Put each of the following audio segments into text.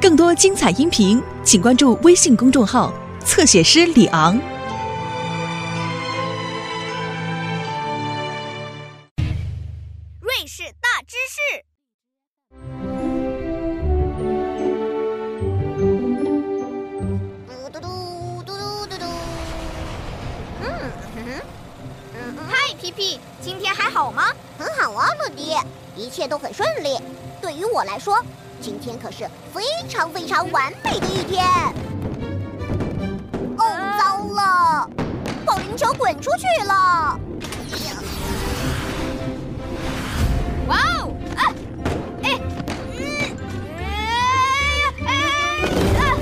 更多精彩音频，请关注微信公众号“侧写师李昂”。瑞士大知识。嘟嘟嘟嘟嘟嘟嘟。嗯哼哼。嗯嗨，皮皮，今天还好吗？很好啊，乐迪，一切都很顺利。对于我来说，今天可是非常非常完美的一天。哦，糟了，保龄球滚出去了！哇哦！啊！哎！嗯！哎！哎！啊！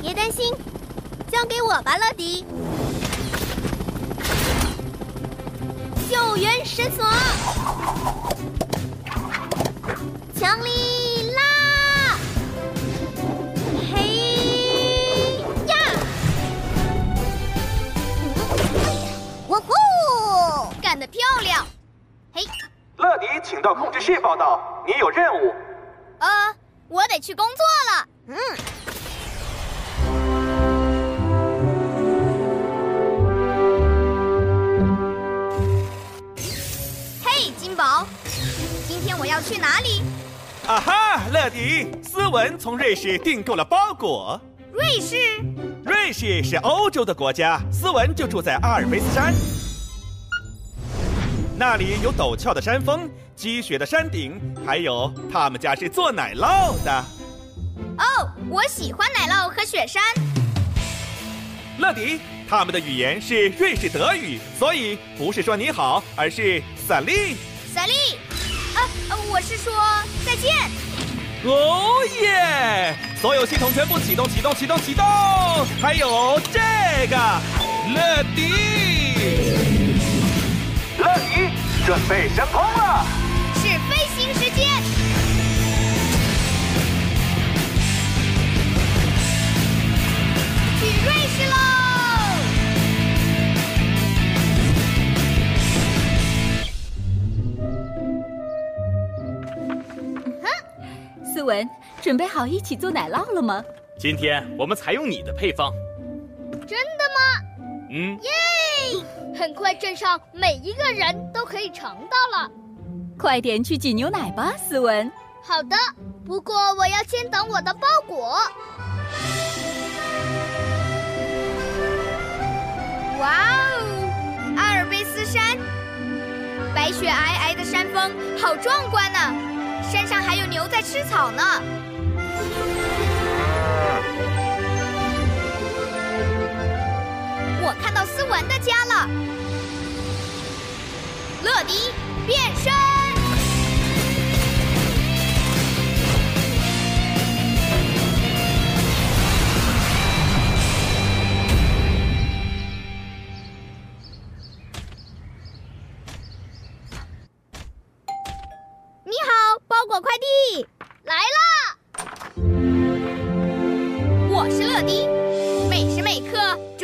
别担心，交给我吧，乐迪。救援绳索，强力拉！嘿呀！哇呼！干得漂亮！嘿，乐迪，请到控制室报道，你有任务。呃，我得去工作了。嗯。嘿，金宝，今天我要去哪里？啊哈，乐迪，斯文从瑞士订购了包裹。瑞士？瑞士是欧洲的国家，斯文就住在阿尔卑斯山。那里有陡峭的山峰、积雪的山顶，还有他们家是做奶酪的。哦，我喜欢奶酪和雪山。乐迪，他们的语言是瑞士德语，所以不是说你好，而是萨利。萨利，呃，我是说再见。哦耶！所有系统全部启动，启动，启动，启动。还有这个，乐迪，乐迪，准备升空了。斯文，准备好一起做奶酪了吗？今天我们采用你的配方。真的吗？嗯。耶！很快镇上每一个人都可以尝到了。快点去挤牛奶吧，斯文。好的，不过我要先等我的包裹。哇哦，阿尔卑斯山，白雪皑皑的山峰，好壮观呐！山上还有牛在吃草呢。我看到斯文的家了，乐迪变身。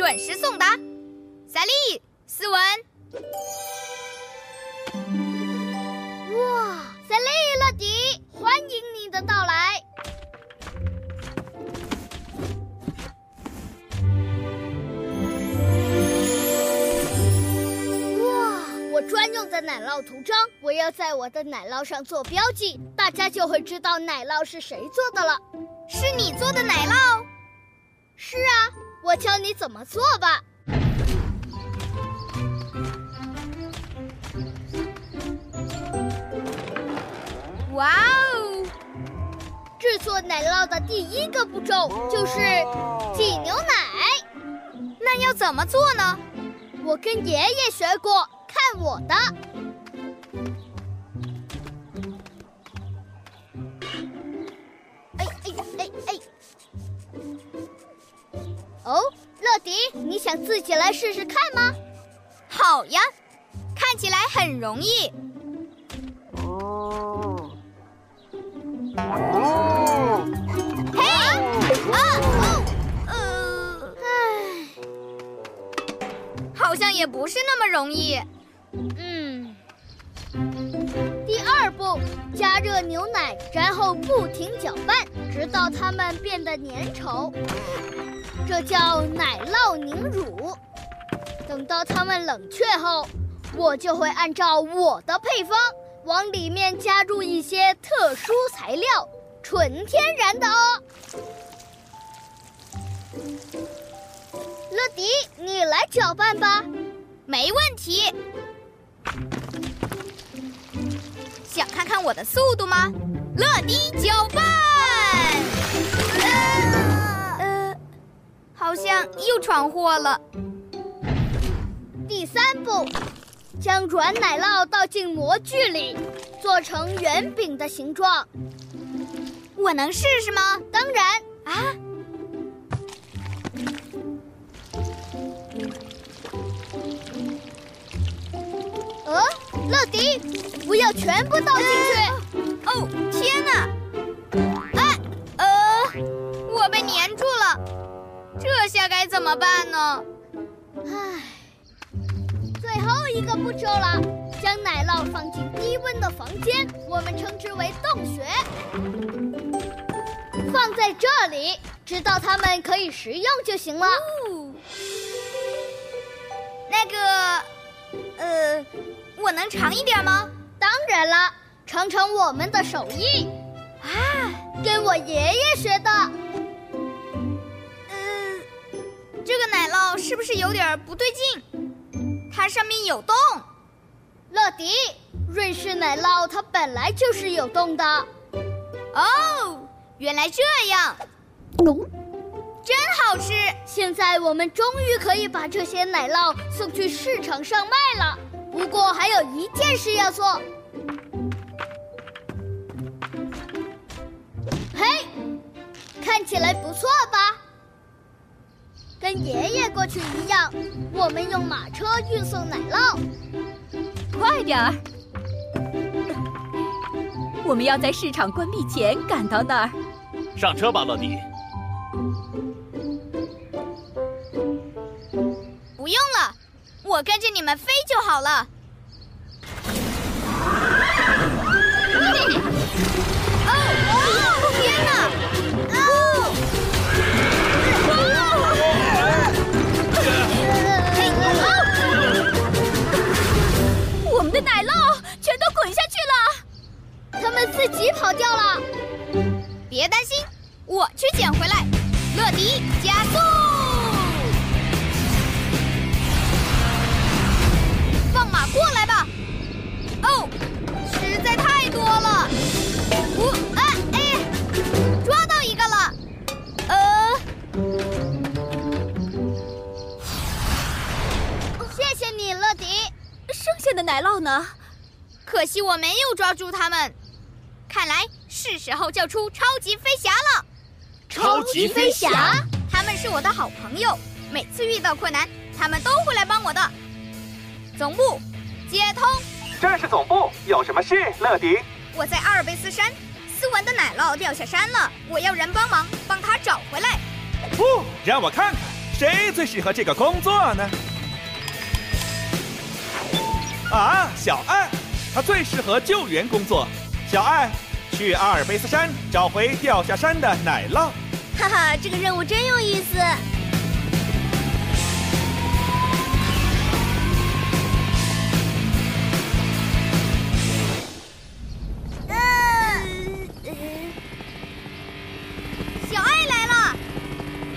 准时送达。赛丽，斯文。哇，赛利，乐迪，欢迎你的到来。哇，我专用的奶酪图章，我要在我的奶酪上做标记，大家就会知道奶酪是谁做的了。是你做的奶酪？是啊，我教你怎么做吧。哇哦！制作奶酪的第一个步骤就是挤牛奶。那要怎么做呢？我跟爷爷学过，看我的。迪，你想自己来试试看吗？好呀，看起来很容易。嘿，啊哦，呃，唉，好像也不是那么容易。嗯，第二步步，加热牛奶，然后不停搅拌，直到它们变得粘稠。这叫奶酪凝乳。等到它们冷却后，我就会按照我的配方，往里面加入一些特殊材料，纯天然的哦。乐迪，你来搅拌吧。没问题。看我的速度吗？乐迪搅拌。呃，好像又闯祸了。第三步，将软奶酪倒进模具里，做成圆饼的形状。我能试试吗？当然啊。呃，乐迪，不要全部倒进去！哦，天哪！哎，呃，我被粘住了，这下该怎么办呢？唉。最后一个步骤了，将奶酪放进低温的房间，我们称之为洞穴，放在这里，直到它们可以食用就行了。那个，呃，我能尝一点吗？当然了，尝尝我们的手艺啊，跟我爷爷学的。呃，这个奶酪是不是有点不对劲？它上面有洞，乐迪，瑞士奶酪它本来就是有洞的。哦，原来这样，真好吃！现在我们终于可以把这些奶酪送去市场上卖了。不过还有一件事要做。看起来不错吧？跟爷爷过去一样，我们用马车运送奶酪。快点儿！我们要在市场关闭前赶到那儿。上车吧，乐迪。不用了，我跟着你们飞就好了。回来。乐迪，加速！放马过来吧！哦，实在太多了。我啊哎，抓到一个了。呃，谢谢你，乐迪。剩下的奶酪呢？可惜我没有抓住他们。看来是时候叫出超级飞侠了。超级飞侠，他们是我的好朋友，每次遇到困难，他们都会来帮我的。总部，接通。这是总部，有什么事，乐迪？我在阿尔卑斯山，斯文的奶酪掉下山了，我要人帮忙，帮他找回来。不，让我看看谁最适合这个工作呢？啊，小爱，他最适合救援工作。小爱，去阿尔卑斯山找回掉下山的奶酪。哈哈，这个任务真有意思。小爱来了，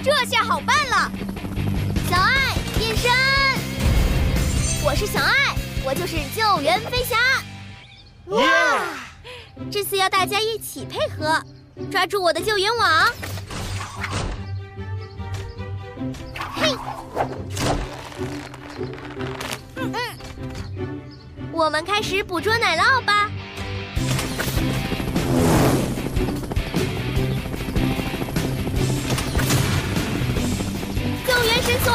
这下好办了。小爱变身，我是小爱。我就是救援飞侠，哇！这次要大家一起配合，抓住我的救援网。嗯嗯，我们开始捕捉奶酪吧。救援绳索，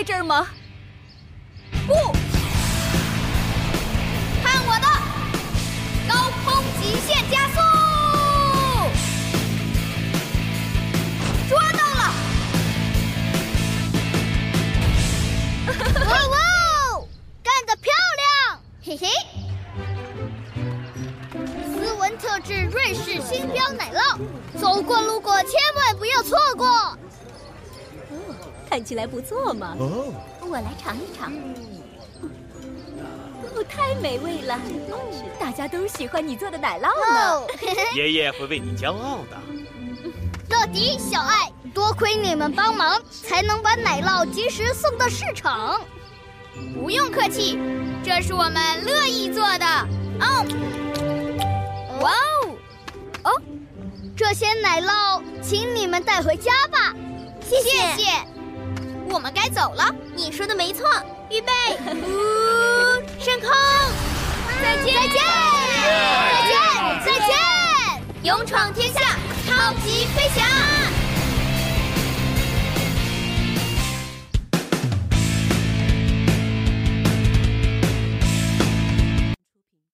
在这儿吗？不，看我的高空极限加速！抓到了！哇哇，干得漂亮！嘿嘿。斯文特制瑞士星标奶酪，走过路过千万不要错过。看起来不错嘛。哦，我来尝一尝。哦，太美味了！大家都喜欢你做的奶酪呢。哦，爷爷会为你骄傲的。乐迪、小爱，多亏你们帮忙，才能把奶酪及时送到市场。不用客气，这是我们乐意做的。哦，哇哦！哦，这些奶酪，请你们带回家吧。谢谢。我们该走了。你说的没错。预备，呜，升空！再见！再见！再见！再见！勇闯天下，超级飞侠！